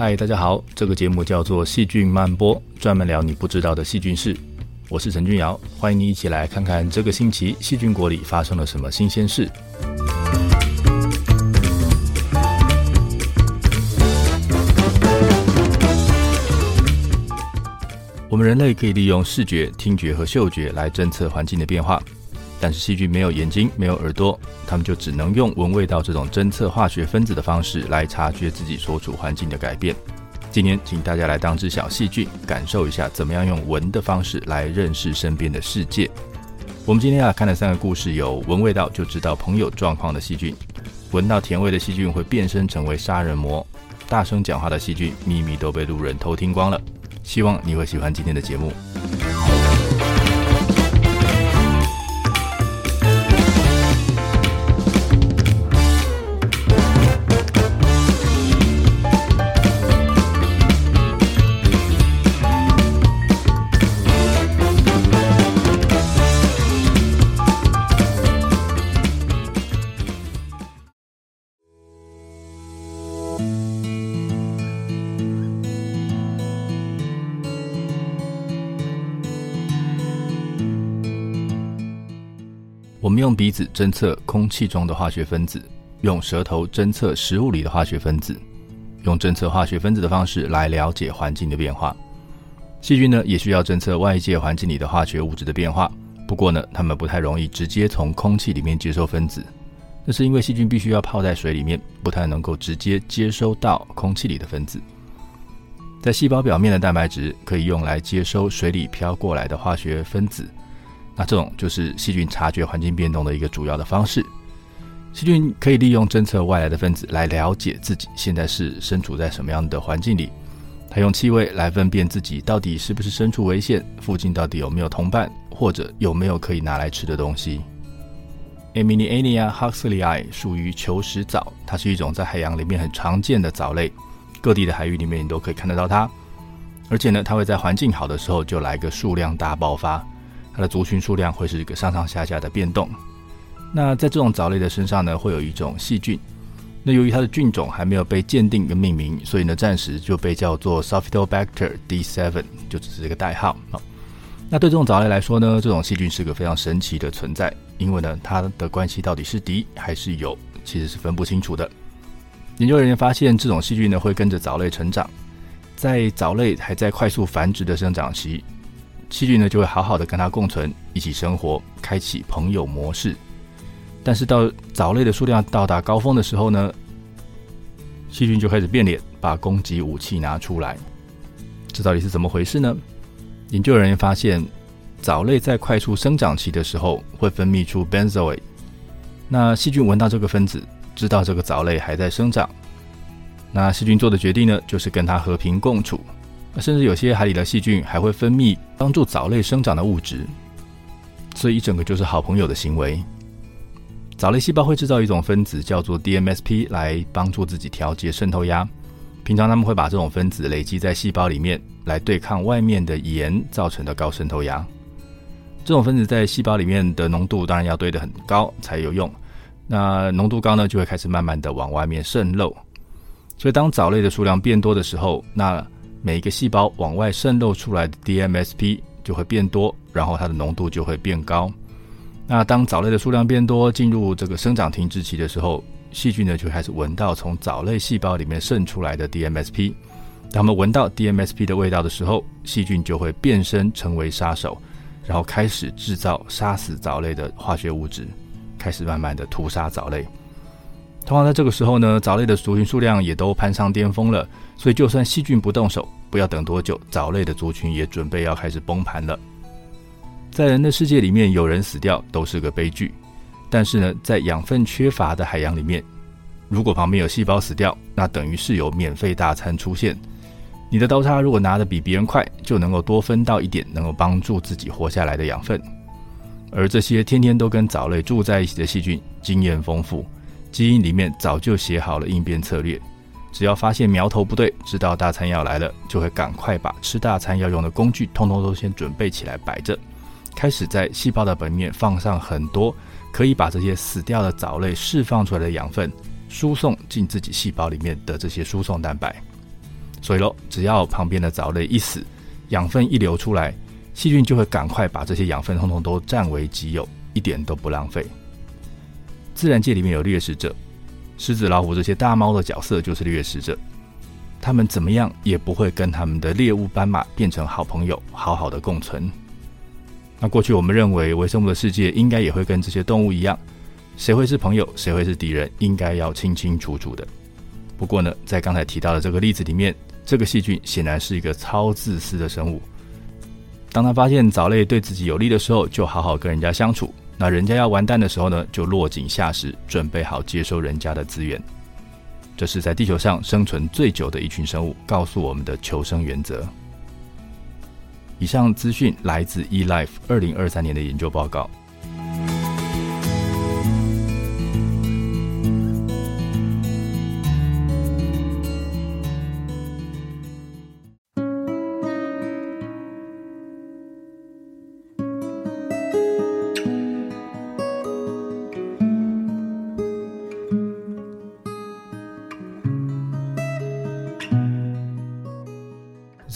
嗨，大家好，这个节目叫做细菌漫播，专门聊你不知道的细菌事。我是陈君尧，欢迎你一起来看看这个星期细菌国里发生了什么新鲜事。我们人类可以利用视觉、听觉和嗅觉来侦测环境的变化。但是细菌没有眼睛，没有耳朵，它们就只能用闻味道这种侦测化学分子的方式来察觉自己所处环境的改变。今天，请大家来当只小细菌，感受一下怎么样用闻的方式来认识身边的世界。我们今天要看的三个故事有：闻味道就知道朋友状况的细菌，闻到甜味的细菌会变身成为杀人魔，大声讲话的细菌秘密都被路人偷听光了。希望你会喜欢今天的节目。用鼻子侦测空气中的化学分子，用舌头侦测食物里的化学分子，用侦测化学分子的方式来了解环境的变化。细菌呢，也需要侦测外界环境里的化学物质的变化。不过呢，它们不太容易直接从空气里面接收分子，那是因为细菌必须要泡在水里面，不太能够直接接收到空气里的分子。在细胞表面的蛋白质可以用来接收水里飘过来的化学分子。那这种就是细菌察觉环境变动的一个主要的方式。细菌可以利用侦测外来的分子来了解自己现在是身处在什么样的环境里。它用气味来分辨自己到底是不是身处危险，附近到底有没有同伴，或者有没有可以拿来吃的东西。a m i n i a huxleyi 属于球石藻，它是一种在海洋里面很常见的藻类，各地的海域里面你都可以看得到它。而且呢，它会在环境好的时候就来个数量大爆发。它的族群数量会是一个上上下下的变动。那在这种藻类的身上呢，会有一种细菌。那由于它的菌种还没有被鉴定跟命名，所以呢，暂时就被叫做 Sophytobacter D7，就只是这个代号。好，那对这种藻类来说呢，这种细菌是个非常神奇的存在，因为呢，它的关系到底是敌还是友，其实是分不清楚的。研究人员发现，这种细菌呢会跟着藻类成长，在藻类还在快速繁殖的生长期。细菌呢就会好好的跟它共存，一起生活，开启朋友模式。但是到藻类的数量到达高峰的时候呢，细菌就开始变脸，把攻击武器拿出来。这到底是怎么回事呢？研究人员发现，藻类在快速生长期的时候会分泌出 benzoate。那细菌闻到这个分子，知道这个藻类还在生长。那细菌做的决定呢，就是跟它和平共处。甚至有些海里的细菌还会分泌帮助藻类生长的物质，所以一整个就是好朋友的行为。藻类细胞会制造一种分子叫做 DMSP 来帮助自己调节渗透压。平常他们会把这种分子累积在细胞里面来对抗外面的盐造成的高渗透压。这种分子在细胞里面的浓度当然要堆得很高才有用。那浓度高呢，就会开始慢慢的往外面渗漏。所以当藻类的数量变多的时候，那每一个细胞往外渗漏出来的 DMSP 就会变多，然后它的浓度就会变高。那当藻类的数量变多，进入这个生长停滞期的时候，细菌呢就开始闻到从藻类细胞里面渗出来的 DMSP。当它们闻到 DMSP 的味道的时候，细菌就会变身成为杀手，然后开始制造杀死藻类的化学物质，开始慢慢的屠杀藻类。通常在这个时候呢，藻类的族群数量也都攀上巅峰了，所以就算细菌不动手，不要等多久，藻类的族群也准备要开始崩盘了。在人的世界里面，有人死掉都是个悲剧，但是呢，在养分缺乏的海洋里面，如果旁边有细胞死掉，那等于是有免费大餐出现。你的刀叉如果拿得比别人快，就能够多分到一点，能够帮助自己活下来的养分。而这些天天都跟藻类住在一起的细菌，经验丰富。基因里面早就写好了应变策略，只要发现苗头不对，知道大餐要来了，就会赶快把吃大餐要用的工具通通都先准备起来摆着，开始在细胞的本面放上很多可以把这些死掉的藻类释放出来的养分输送进自己细胞里面的这些输送蛋白。所以喽，只要旁边的藻类一死，养分一流出来，细菌就会赶快把这些养分通通都占为己有，一点都不浪费。自然界里面有掠食者，狮子、老虎这些大猫的角色就是掠食者，他们怎么样也不会跟他们的猎物斑马变成好朋友，好好的共存。那过去我们认为微生物的世界应该也会跟这些动物一样，谁会是朋友，谁会是敌人，应该要清清楚楚的。不过呢，在刚才提到的这个例子里面，这个细菌显然是一个超自私的生物。当他发现藻类对自己有利的时候，就好好跟人家相处。那人家要完蛋的时候呢，就落井下石，准备好接收人家的资源。这是在地球上生存最久的一群生物，告诉我们的求生原则。以上资讯来自 eLife 二零二三年的研究报告。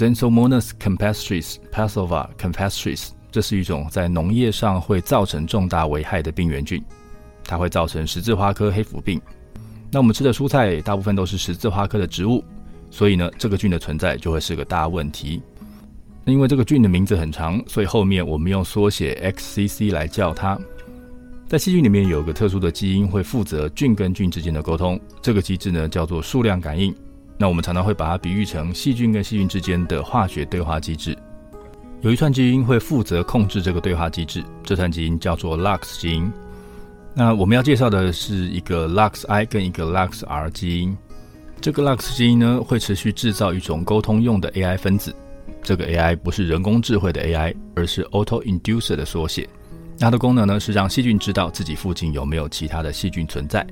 Xanthomonas campestris Paxlovid campestris，这是一种在农业上会造成重大危害的病原菌，它会造成十字花科黑腐病。那我们吃的蔬菜大部分都是十字花科的植物，所以呢，这个菌的存在就会是个大问题。那因为这个菌的名字很长，所以后面我们用缩写 XCC 来叫它。在细菌里面有个特殊的基因会负责菌跟菌之间的沟通，这个机制呢叫做数量感应。那我们常常会把它比喻成细菌跟细菌之间的化学对话机制。有一串基因会负责控制这个对话机制，这串基因叫做 LUX 基因。那我们要介绍的是一个 LUXI 跟一个 LUXR 基因。这个 LUX 基因呢，会持续制造一种沟通用的 AI 分子。这个 AI 不是人工智慧的 AI，而是 Auto-Inducer 的缩写。它的功能呢，是让细菌知道自己附近有没有其他的细菌存在。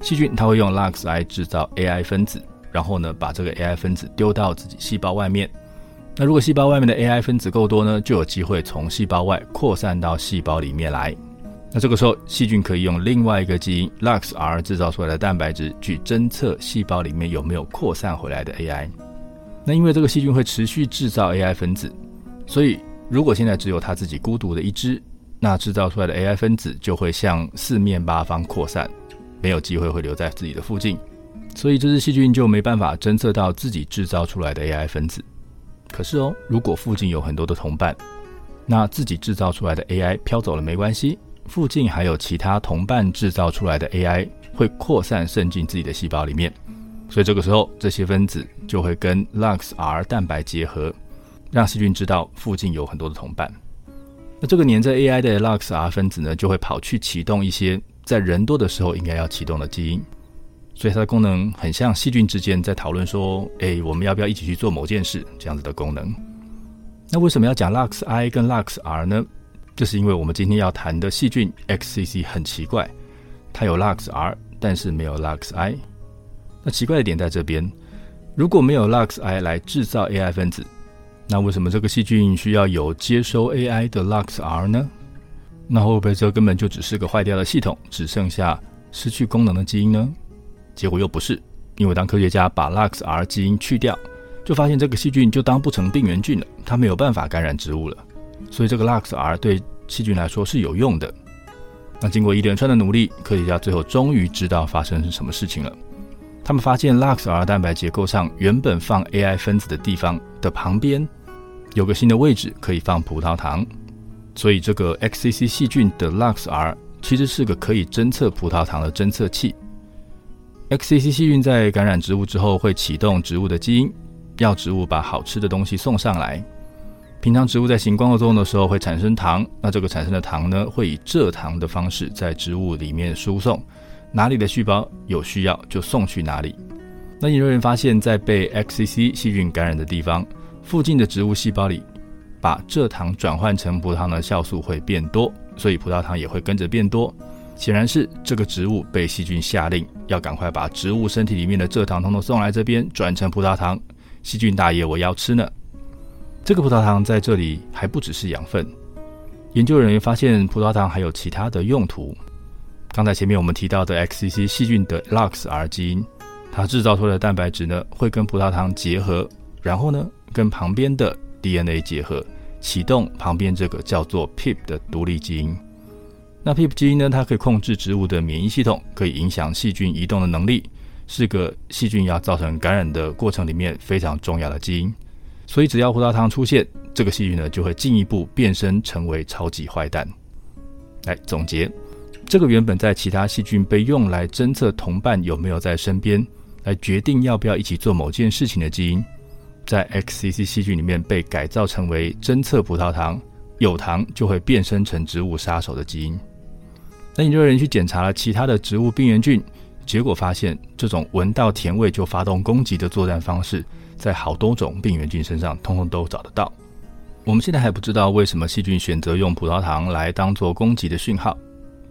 细菌它会用 LUXI 制造 AI 分子。然后呢，把这个 AI 分子丢到自己细胞外面。那如果细胞外面的 AI 分子够多呢，就有机会从细胞外扩散到细胞里面来。那这个时候，细菌可以用另外一个基因 LUXR 制造出来的蛋白质去侦测细胞里面有没有扩散回来的 AI。那因为这个细菌会持续制造 AI 分子，所以如果现在只有它自己孤独的一只，那制造出来的 AI 分子就会向四面八方扩散，没有机会会留在自己的附近。所以这只细菌就没办法侦测到自己制造出来的 AI 分子。可是哦，如果附近有很多的同伴，那自己制造出来的 AI 飘走了没关系，附近还有其他同伴制造出来的 AI 会扩散渗进自己的细胞里面。所以这个时候，这些分子就会跟 LUXR 蛋白结合，让细菌知道附近有很多的同伴。那这个黏着 AI 的 LUXR 分子呢，就会跑去启动一些在人多的时候应该要启动的基因。所以它的功能很像细菌之间在讨论说：“哎，我们要不要一起去做某件事？”这样子的功能。那为什么要讲 LUXI 跟 LUXR 呢？就是因为我们今天要谈的细菌 XCC 很奇怪，它有 LUXR，但是没有 LUXI。那奇怪的点在这边，如果没有 LUXI 来制造 AI 分子，那为什么这个细菌需要有接收 AI 的 LUXR 呢？那会不会这根本就只是个坏掉的系统，只剩下失去功能的基因呢？结果又不是，因为当科学家把 LUXR 基因去掉，就发现这个细菌就当不成病原菌了，它没有办法感染植物了。所以这个 LUXR 对细菌来说是有用的。那经过一连串的努力，科学家最后终于知道发生是什么事情了。他们发现 LUXR 蛋白结构上原本放 AI 分子的地方的旁边，有个新的位置可以放葡萄糖。所以这个 XCC 细菌的 LUXR 其实是个可以侦测葡萄糖的侦测器。XCC 细菌在感染植物之后，会启动植物的基因，要植物把好吃的东西送上来。平常植物在行光合作用的时候会产生糖，那这个产生的糖呢，会以蔗糖的方式在植物里面输送。哪里的细胞有需要就送去哪里。那研究人员发现，在被 XCC 细菌感染的地方，附近的植物细胞里，把蔗糖转换成葡萄糖的酵素会变多，所以葡萄糖也会跟着变多。显然是这个植物被细菌下令要赶快把植物身体里面的蔗糖统统送来这边转成葡萄糖。细菌大爷，我要吃呢！这个葡萄糖在这里还不只是养分。研究人员发现葡萄糖还有其他的用途。刚才前面我们提到的 XCC 细菌的 LUXR 基因，它制造出来的蛋白质呢，会跟葡萄糖结合，然后呢，跟旁边的 DNA 结合，启动旁边这个叫做 PIP 的独立基因。那 PIP 基因呢，它可以控制植物的免疫系统，可以影响细菌移动的能力，是个细菌要造成感染的过程里面非常重要的基因。所以，只要葡萄糖出现，这个细菌呢就会进一步变身成为超级坏蛋。来总结，这个原本在其他细菌被用来侦测同伴有没有在身边，来决定要不要一起做某件事情的基因，在 XCC 细菌里面被改造成为侦测葡萄糖有糖就会变身成植物杀手的基因。那研究人员去检查了其他的植物病原菌，结果发现这种闻到甜味就发动攻击的作战方式，在好多种病原菌身上通通都找得到。我们现在还不知道为什么细菌选择用葡萄糖来当做攻击的讯号，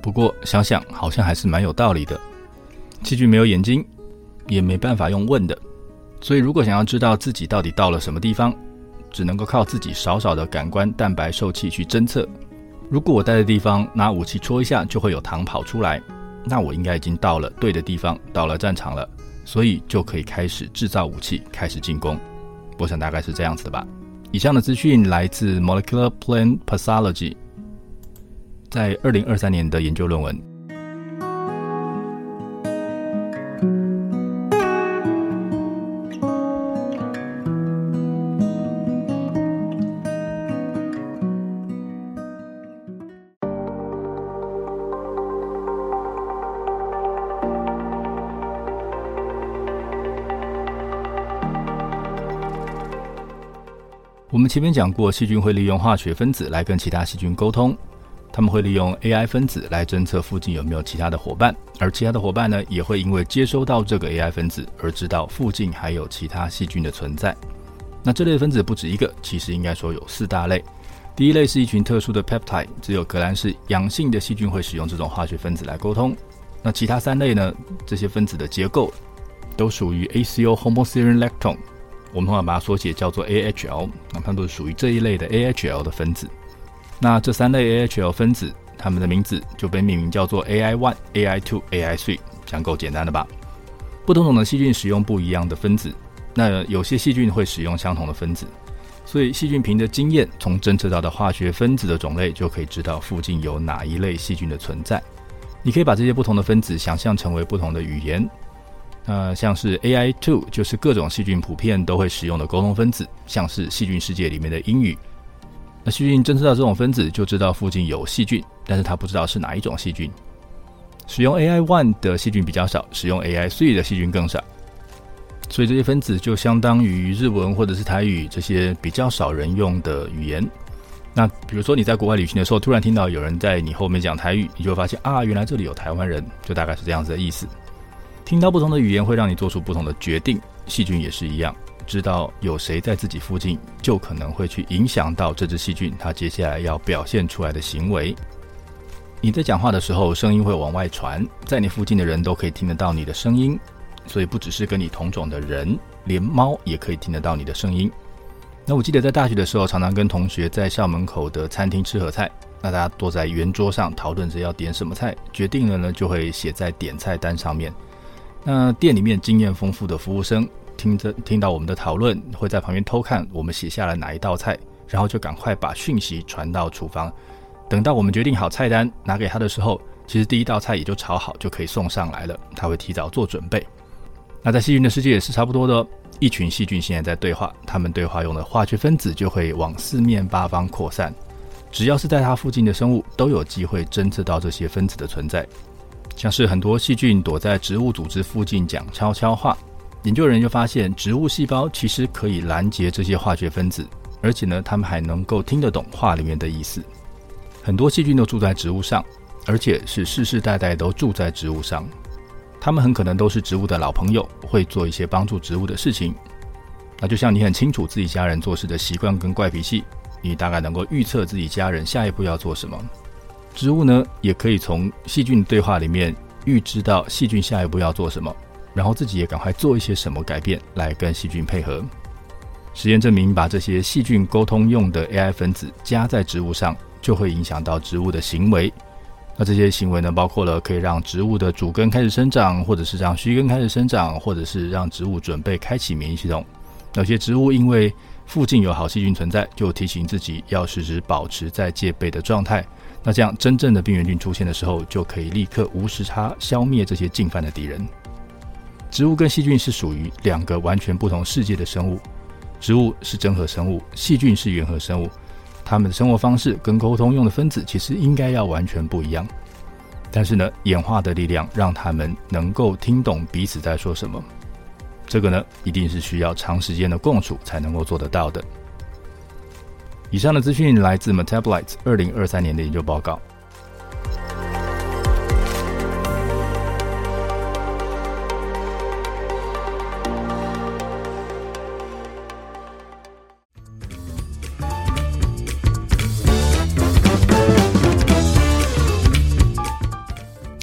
不过想想好像还是蛮有道理的。细菌没有眼睛。也没办法用问的，所以如果想要知道自己到底到了什么地方，只能够靠自己少少的感官蛋白受器去侦测。如果我待的地方拿武器戳一下就会有糖跑出来，那我应该已经到了对的地方，到了战场了，所以就可以开始制造武器，开始进攻。我想大概是这样子的吧。以上的资讯来自 Molecular Plant Pathology，在二零二三年的研究论文。我们前面讲过，细菌会利用化学分子来跟其他细菌沟通，他们会利用 AI 分子来侦测附近有没有其他的伙伴，而其他的伙伴呢，也会因为接收到这个 AI 分子而知道附近还有其他细菌的存在。那这类分子不止一个，其实应该说有四大类。第一类是一群特殊的 peptide，只有革兰氏阳性的细菌会使用这种化学分子来沟通。那其他三类呢，这些分子的结构都属于 ACO homoserine lactone。我们通常把它缩写叫做 AHL，那它们都是属于这一类的 AHL 的分子。那这三类 AHL 分子，它们的名字就被命名叫做 AI1、AI2、AI3，讲够简单的吧？不同种的细菌使用不一样的分子，那有些细菌会使用相同的分子，所以细菌凭着经验，从侦测到的化学分子的种类，就可以知道附近有哪一类细菌的存在。你可以把这些不同的分子想象成为不同的语言。呃，像是 AI2 就是各种细菌普遍都会使用的沟通分子，像是细菌世界里面的英语。那细菌侦测到这种分子，就知道附近有细菌，但是它不知道是哪一种细菌。使用 AI1 的细菌比较少，使用 AI3 的细菌更少。所以这些分子就相当于日文或者是台语这些比较少人用的语言。那比如说你在国外旅行的时候，突然听到有人在你后面讲台语，你就会发现啊，原来这里有台湾人，就大概是这样子的意思。听到不同的语言会让你做出不同的决定，细菌也是一样，知道有谁在自己附近，就可能会去影响到这只细菌它接下来要表现出来的行为。你在讲话的时候，声音会往外传，在你附近的人都可以听得到你的声音，所以不只是跟你同种的人，连猫也可以听得到你的声音。那我记得在大学的时候，常常跟同学在校门口的餐厅吃盒菜，那大家坐在圆桌上讨论着要点什么菜，决定了呢就会写在点菜单上面。那店里面经验丰富的服务生听着听到我们的讨论，会在旁边偷看我们写下了哪一道菜，然后就赶快把讯息传到厨房。等到我们决定好菜单拿给他的时候，其实第一道菜也就炒好，就可以送上来了。他会提早做准备。那在细菌的世界也是差不多的，一群细菌现在在对话，他们对话用的化学分子就会往四面八方扩散。只要是在它附近的生物，都有机会侦测到这些分子的存在。像是很多细菌躲在植物组织附近讲悄悄话，研究人员就发现，植物细胞其实可以拦截这些化学分子，而且呢，它们还能够听得懂话里面的意思。很多细菌都住在植物上，而且是世世代代都住在植物上。它们很可能都是植物的老朋友，会做一些帮助植物的事情。那就像你很清楚自己家人做事的习惯跟怪脾气，你大概能够预测自己家人下一步要做什么。植物呢，也可以从细菌对话里面预知到细菌下一步要做什么，然后自己也赶快做一些什么改变来跟细菌配合。实验证明，把这些细菌沟通用的 AI 分子加在植物上，就会影响到植物的行为。那这些行为呢，包括了可以让植物的主根开始生长，或者是让须根开始生长，或者是让植物准备开启免疫系统。有些植物因为附近有好细菌存在，就提醒自己要时时保持在戒备的状态。那这样真正的病原菌出现的时候，就可以立刻无时差消灭这些进犯的敌人。植物跟细菌是属于两个完全不同世界的生物，植物是真核生物，细菌是原核生物。它们的生活方式跟沟通用的分子其实应该要完全不一样，但是呢，演化的力量让他们能够听懂彼此在说什么。这个呢，一定是需要长时间的共处才能够做得到的。以上的资讯来自 Metabolites 二零二三年的研究报告。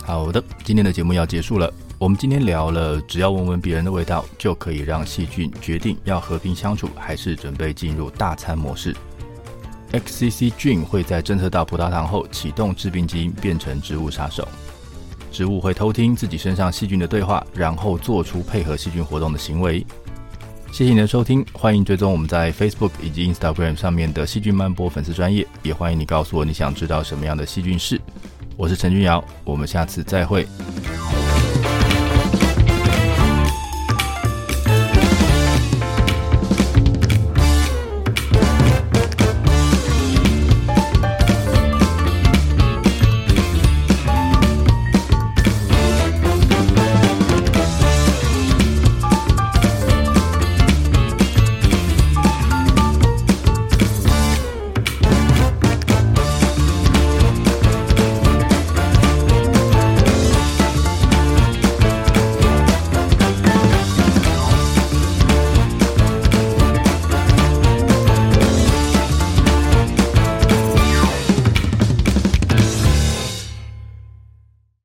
好的，今天的节目要结束了。我们今天聊了，只要闻闻别人的味道，就可以让细菌决定要和平相处，还是准备进入大餐模式。XCC 菌会在侦测到葡萄糖后启动致病基因，变成植物杀手。植物会偷听自己身上细菌的对话，然后做出配合细菌活动的行为。谢谢你的收听，欢迎追踪我们在 Facebook 以及 Instagram 上面的细菌漫播粉丝专业，也欢迎你告诉我你想知道什么样的细菌事。我是陈君尧，我们下次再会。